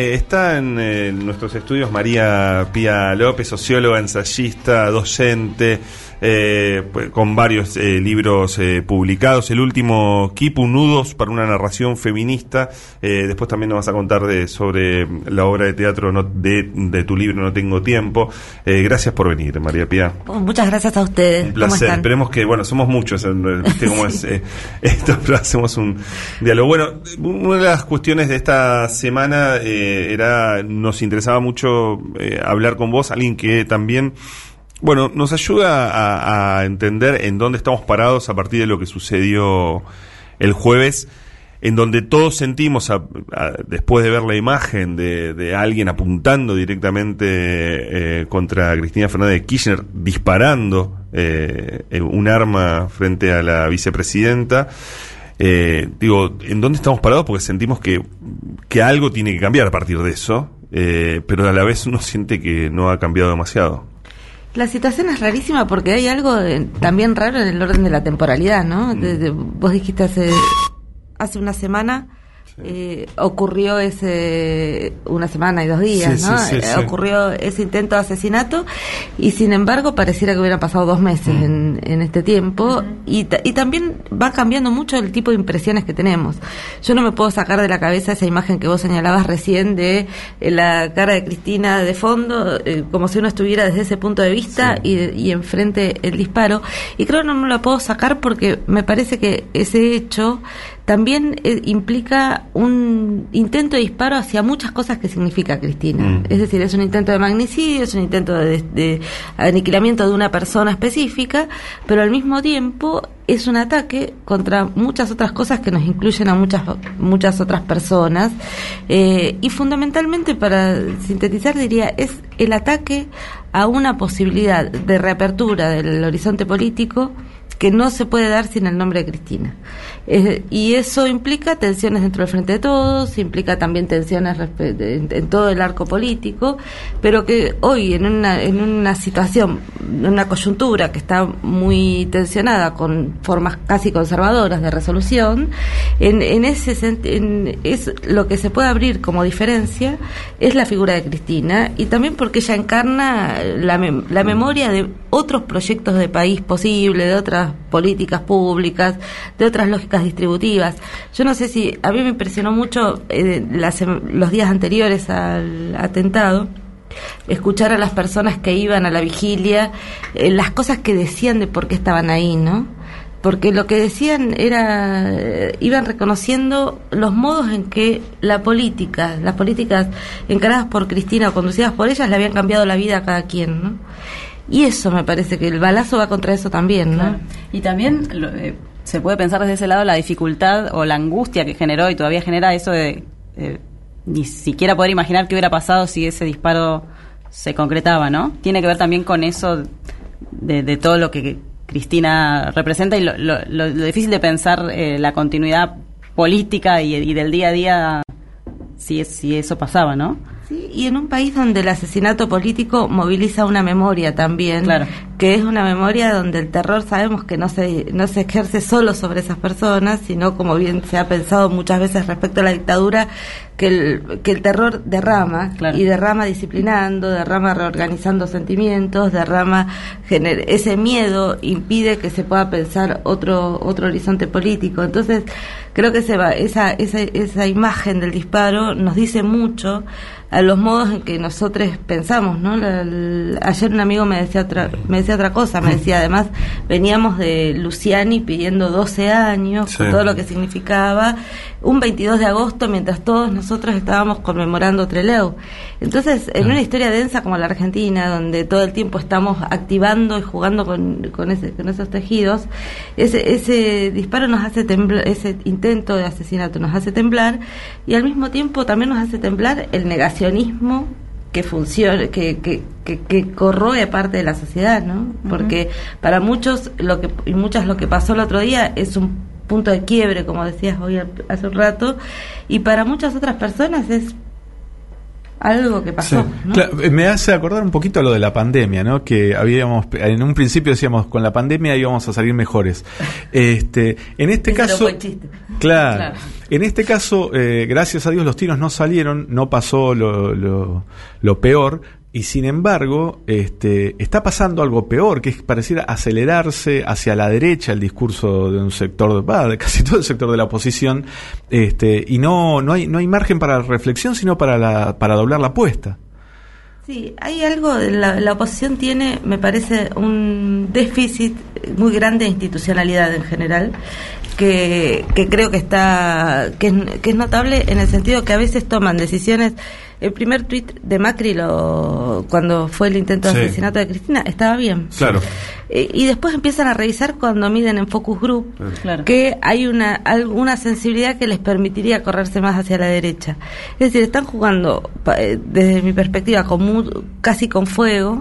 Eh, está en, eh, nuestros estudios María Pía López, socióloga, ensayista, docente, eh, pues, con varios libros publicados. El último, Kipu Nudos para una narración feminista. después también nos vas a contar de, sobre la obra de teatro de, tu libro No Tengo Tiempo. gracias por venir, María Pía. Oh, muchas gracias a ustedes. Un placer. Esperemos que, bueno, somos muchos, ¿viste cómo es esto? Pero hacemos un diálogo. Bueno, una de las cuestiones de esta semana... Eh, era nos interesaba mucho eh, hablar con vos, alguien que también bueno, nos ayuda a, entender en dónde estamos parados a partir de lo que sucedió el jueves, en donde todos sentimos, después de ver la imagen de, alguien apuntando directamente eh, contra Cristina Fernández de Kirchner, disparando eh, un arma frente a la vicepresidenta, eh, digo, ¿en dónde estamos parados? Porque sentimos que, que algo tiene que cambiar a partir de eso, eh, pero a la vez uno siente que no ha cambiado demasiado. La situación es rarísima porque hay algo también raro en el orden de la temporalidad, ¿no? Mm. vos dijiste hace, hace una semana eh, ocurrió ese una semana y dos días, ¿no? Eh, ocurrió ese intento de asesinato y sin embargo pareciera que hubiera pasado dos meses mm. en, en, este tiempo y, y también va cambiando mucho el tipo de impresiones que tenemos. Yo no me puedo sacar de la cabeza esa imagen que vos señalabas recién de eh, la cara de Cristina de fondo, como si uno estuviera desde ese punto de vista y, y enfrente el disparo. Y creo que no me lo puedo sacar porque me parece que ese hecho también eh, implica un intento de disparo hacia muchas cosas que significa Cristina. Mm. Es decir, es un intento de magnicidio, es un intento de, aniquilamiento de una persona específica, pero al mismo tiempo es un ataque contra muchas otras cosas que nos incluyen a muchas muchas otras personas eh, y fundamentalmente para sintetizar diría es el ataque a una posibilidad de reapertura del horizonte político que no se puede dar sin el nombre de Cristina. Y eso implica tensiones dentro del Frente de Todos, implica también tensiones en, todo el arco político, pero que hoy en una, en una situación, en una coyuntura que está muy tensionada con formas casi conservadoras de resolución, en, en ese en, es lo que se puede abrir como diferencia es la figura de Cristina y también porque ella encarna la, la memoria de otros proyectos de país posible, de otras políticas públicas, de otras lógicas distributivas. Yo no sé si a mí me impresionó mucho eh, los días anteriores al atentado escuchar a las personas que iban a la vigilia, eh, las cosas que decían de por qué estaban ahí, ¿no? Porque lo que decían era, eh, iban reconociendo los modos en que la política, las políticas encaradas por Cristina o conducidas por ellas, le habían cambiado la vida a cada quien, ¿no? Y eso me parece que el balazo va contra eso también, ¿no? Y también se puede pensar desde ese lado la dificultad o la angustia que generó y todavía genera eso de ni siquiera poder imaginar qué hubiera pasado si ese disparo se concretaba, ¿no? Tiene que ver también con eso de, todo lo que Cristina representa y lo, difícil de pensar eh, la continuidad política y, y, del día a día si, si eso pasaba, ¿no? Sí, y en un país donde el asesinato político moviliza una memoria también, que es una memoria donde el terror sabemos que no se, no se ejerce solo sobre esas personas, sino como bien se ha pensado muchas veces respecto a la dictadura, que el, que el terror derrama y derrama disciplinando, derrama reorganizando sentimientos, derrama ese miedo impide que se pueda pensar otro otro horizonte político. Entonces, creo que se va, esa, esa, esa imagen del disparo nos dice mucho a los modos en que nosotros pensamos, ¿no? ayer un amigo me decía otra, me decía otra cosa, me decía además veníamos de Luciani pidiendo 12 años, todo lo que significaba, un 22 de agosto mientras todos nosotros estábamos conmemorando Treleu. Entonces, en una historia densa como la Argentina, donde todo el tiempo estamos activando y jugando con, con, ese, con esos tejidos, ese, ese disparo nos hace temblar, ese intento de asesinato nos hace temblar y al mismo tiempo también nos hace temblar el negacionismo que funciona, que, que, que, corroe parte de la sociedad, ¿no? Porque para muchos lo que y muchas lo que pasó el otro día es un punto de quiebre, como decías hoy hace un rato, y para muchas otras personas es algo que pasó. Eh, me hace acordar un poquito a lo de la pandemia, ¿no? Que habíamos, en un principio decíamos, con la pandemia íbamos a salir mejores. Este, en este caso, claro, en este caso, eh, gracias a Dios los tiros no salieron, no pasó lo, lo, lo peor, y sin embargo, este, está pasando algo peor, que es pareciera acelerarse hacia la derecha el discurso de un sector, de casi todo el sector de la oposición, este, y no, no, hay, no hay margen para reflexión, sino para, la, para doblar la apuesta. Sí, hay algo, la, la oposición tiene, me parece, un déficit muy grande de institucionalidad en general, que, que creo que está, que es notable en el sentido que a veces toman decisiones el primer tuit de Macri lo, cuando fue el intento de asesinato de Cristina estaba bien. Claro. Eh, y después empiezan a revisar cuando miden en focus group que hay una alguna sensibilidad que les permitiría correrse más hacia la derecha. Es decir, están jugando eh, desde mi perspectiva con casi con fuego.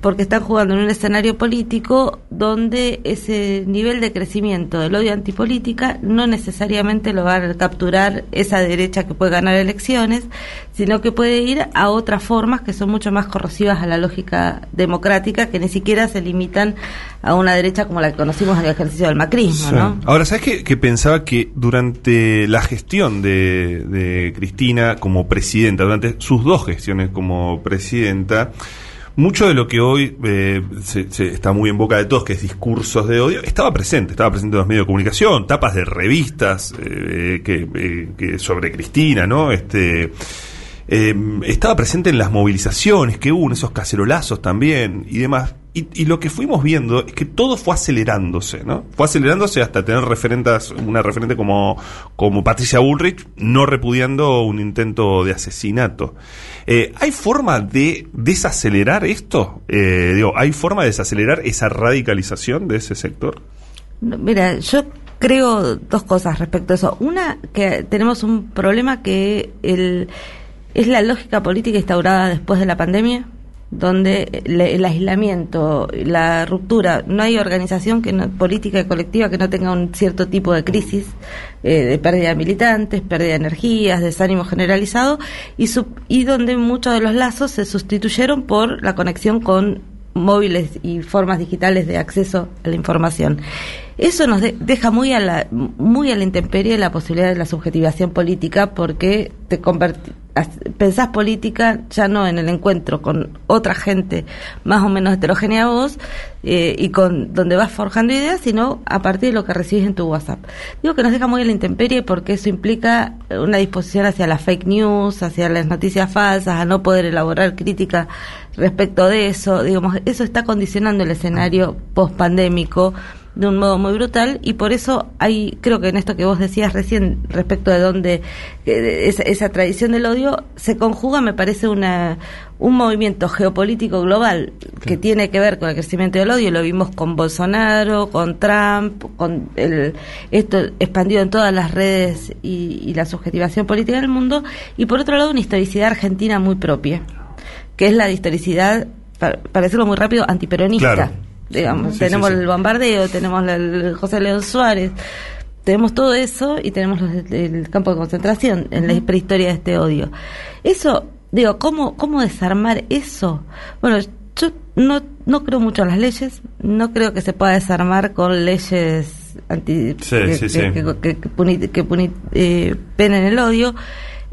Porque están jugando en un escenario político donde ese nivel de crecimiento del odio antipolítica no necesariamente lo va a capturar esa derecha que puede ganar elecciones, sino que puede ir a otras formas que son mucho más corrosivas a la lógica democrática, que ni siquiera se limitan a una derecha como la que conocimos en el ejercicio del macrismo. ¿no? Ahora, ¿sabes qué? Que pensaba que durante la gestión de, de Cristina como presidenta, durante sus dos gestiones como presidenta, mucho de lo que hoy eh, se, está muy en boca de todos, que es discursos de odio, estaba presente, estaba presente en los medios de comunicación, tapas de revistas eh, que, eh, que, sobre Cristina, ¿no? Este eh, estaba presente en las movilizaciones que hubo, esos cacerolazos también y demás. Y, lo que fuimos viendo es que todo fue acelerándose, ¿no? Fue acelerándose hasta tener referentes, una referente como, como Patricia Bullrich, no repudiando un intento de asesinato. Eh, ¿Hay forma de desacelerar esto? Eh, digo, ¿hay forma de desacelerar esa radicalización de ese sector? mira, yo creo dos cosas respecto a eso. Una, que tenemos un problema que el es la lógica política instaurada después de la pandemia, donde el aislamiento, la ruptura, no hay organización que política y colectiva que no tenga un cierto tipo de crisis, eh, de pérdida de militantes, pérdida de energías, desánimo generalizado, y, y donde muchos de los lazos se sustituyeron por la conexión con móviles y formas digitales de acceso a la información. Eso nos deja muy a la muy a la intemperie la posibilidad de la subjetivación política porque te pensás política ya no en el encuentro con otra gente más o menos heterogénea a vos eh, y con donde vas forjando ideas, sino a partir de lo que recibes en tu WhatsApp. Digo que nos deja muy a la intemperie porque eso implica una disposición hacia las fake news, hacia las noticias falsas, a no poder elaborar crítica respecto de eso. Digamos, eso está condicionando el escenario post pandémico de un modo muy brutal y por eso hay, creo que en esto que vos decías recién respecto de dónde esa, tradición del odio se conjuga, me parece una un movimiento geopolítico global que tiene que ver con el crecimiento del odio, lo vimos con Bolsonaro, con Trump, con el, esto expandido en todas las redes y, la subjetivación política del mundo, y por otro lado una historicidad argentina muy propia, que es la historicidad, para, decirlo muy rápido, antiperonista digamos. tenemos el bombardeo, tenemos el José León Suárez, tenemos todo eso y tenemos el campo de concentración en la prehistoria de este odio. Eso, digo, ¿cómo, cómo desarmar eso? Bueno, yo no, no creo mucho en las leyes, no creo que se pueda desarmar con leyes anti, que, que, eh, penen el odio.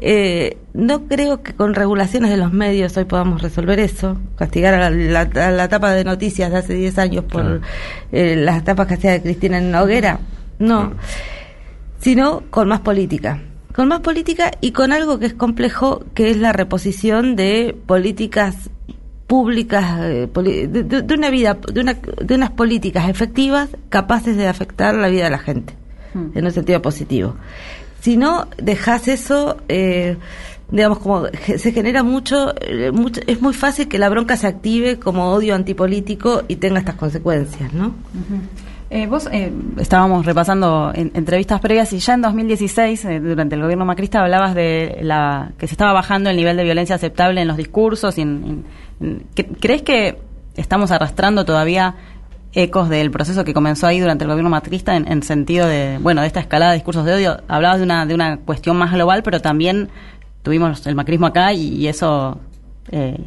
Eh, no creo que con regulaciones de los medios hoy podamos resolver eso, castigar a la, la, tapa de noticias de hace 10 años por eh, las tapas que hacía de Cristina en hoguera, no, sino con más política. Con más política y con algo que es complejo, que es la reposición de políticas públicas, eh, de, una vida, de, una, de unas políticas efectivas capaces de afectar la vida de la gente, hmm. en un sentido positivo. Si no dejas eso, eh, digamos, como se genera mucho, eh, mucho, es muy fácil que la bronca se active como odio antipolítico y tenga estas consecuencias, ¿no? Eh, vos estábamos repasando entrevistas previas y ya en 2016, durante el gobierno macrista, hablabas de la que se estaba bajando el nivel de violencia aceptable en los discursos. Y ¿Crees que estamos arrastrando todavía ecos del proceso que comenzó ahí durante el gobierno matrista en, sentido de, bueno, de esta escalada de discursos de odio. Hablabas de una, de una cuestión más global, pero también tuvimos el macrismo acá y, eso eh,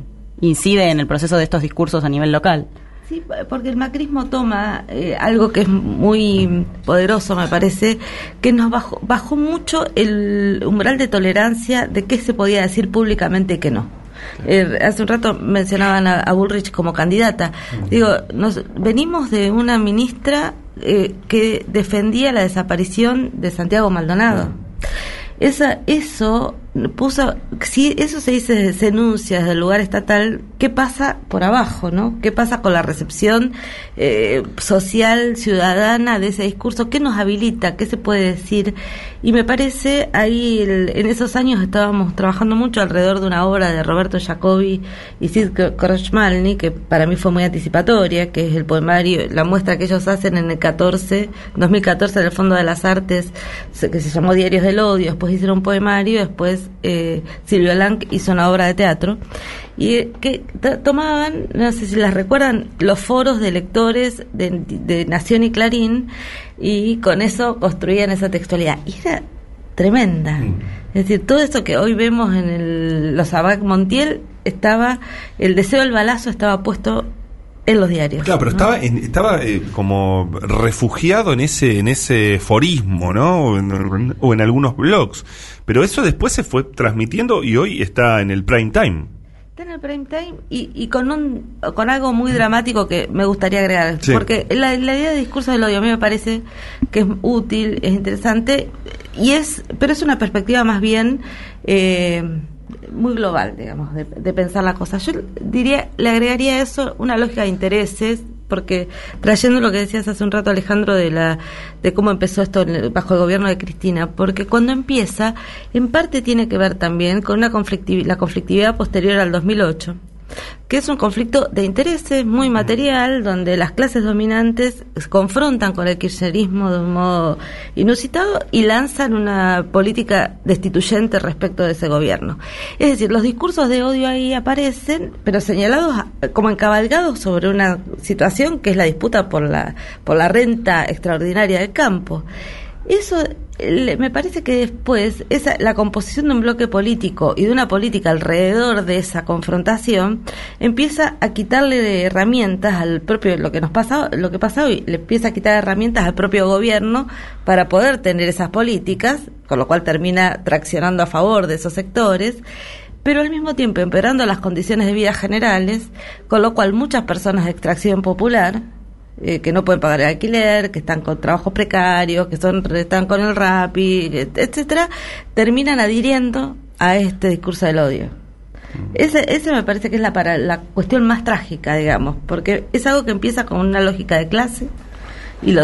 incide en el proceso de estos discursos a nivel local. Sí, porque el macrismo toma eh, algo que es muy poderoso, me parece, que nos bajó, bajó mucho el umbral de tolerancia de qué se podía decir públicamente y qué no. Eh, hace un rato mencionaban a, Bullrich como candidata. Digo, nos venimos de una ministra eh, que defendía la desaparición de Santiago Maldonado. Esa, eso puso, si eso se dice, se enuncia desde el lugar estatal, ¿qué pasa por abajo, no? ¿Qué pasa con la recepción eh, social, ciudadana de ese discurso? ¿Qué nos habilita? ¿Qué se puede decir? Y me parece, ahí en esos años estábamos trabajando mucho alrededor de una obra de Roberto Jacobi y Sid Korchmalny, que para mí fue muy anticipatoria, que es el poemario, la muestra que ellos hacen en el 14, 2014 en el Fondo de las Artes, que se llamó Diarios del Odio, después hicieron un poemario, después eh, Silvio Lang hizo una obra de teatro y que tomaban, no sé si las recuerdan, los foros de lectores de, Nación y Clarín y con eso construían esa textualidad. Y era tremenda. Mm. Es decir, todo esto que hoy vemos en el, los Abac Montiel estaba, el deseo del balazo estaba puesto en los diarios. Claro, pero estaba, estaba eh, como refugiado en ese, en ese forismo, ¿no? O en, algunos blogs. Pero eso después se fue transmitiendo y hoy está en el prime time. Está en el prime time y, y con, un, con algo muy dramático que me gustaría agregar. Porque la, la, idea de discurso del odio a mí me parece que es útil, es interesante, y es, pero es una perspectiva más bien... Eh, muy global, digamos, de, pensar la cosa. Yo diría, le agregaría a eso una lógica de intereses, porque trayendo lo que decías hace un rato Alejandro de la de cómo empezó esto bajo el gobierno de Cristina, porque cuando empieza, en parte tiene que ver también con una la conflictividad posterior al 2008 que es un conflicto de intereses muy material, donde las clases dominantes se confrontan con el kirchnerismo de un modo inusitado y lanzan una política destituyente respecto de ese gobierno. Es decir, los discursos de odio ahí aparecen, pero señalados como encabalgados sobre una situación que es la disputa por la, por la renta extraordinaria del campo. Eso me parece que después esa, la composición de un bloque político y de una política alrededor de esa confrontación empieza a quitarle herramientas al propio lo que nos pasa lo que pasa hoy le empieza a quitar herramientas al propio gobierno para poder tener esas políticas con lo cual termina traccionando a favor de esos sectores pero al mismo tiempo empeorando las condiciones de vida generales con lo cual muchas personas de extracción popular eh, que no pueden pagar el alquiler, que están con trabajos precarios, que son están con el RAPI, etcétera, terminan adhiriendo a este discurso del odio. Mm. Ese, ese me parece que es la, para, la cuestión más trágica, digamos, porque es algo que empieza con una lógica de clase y lo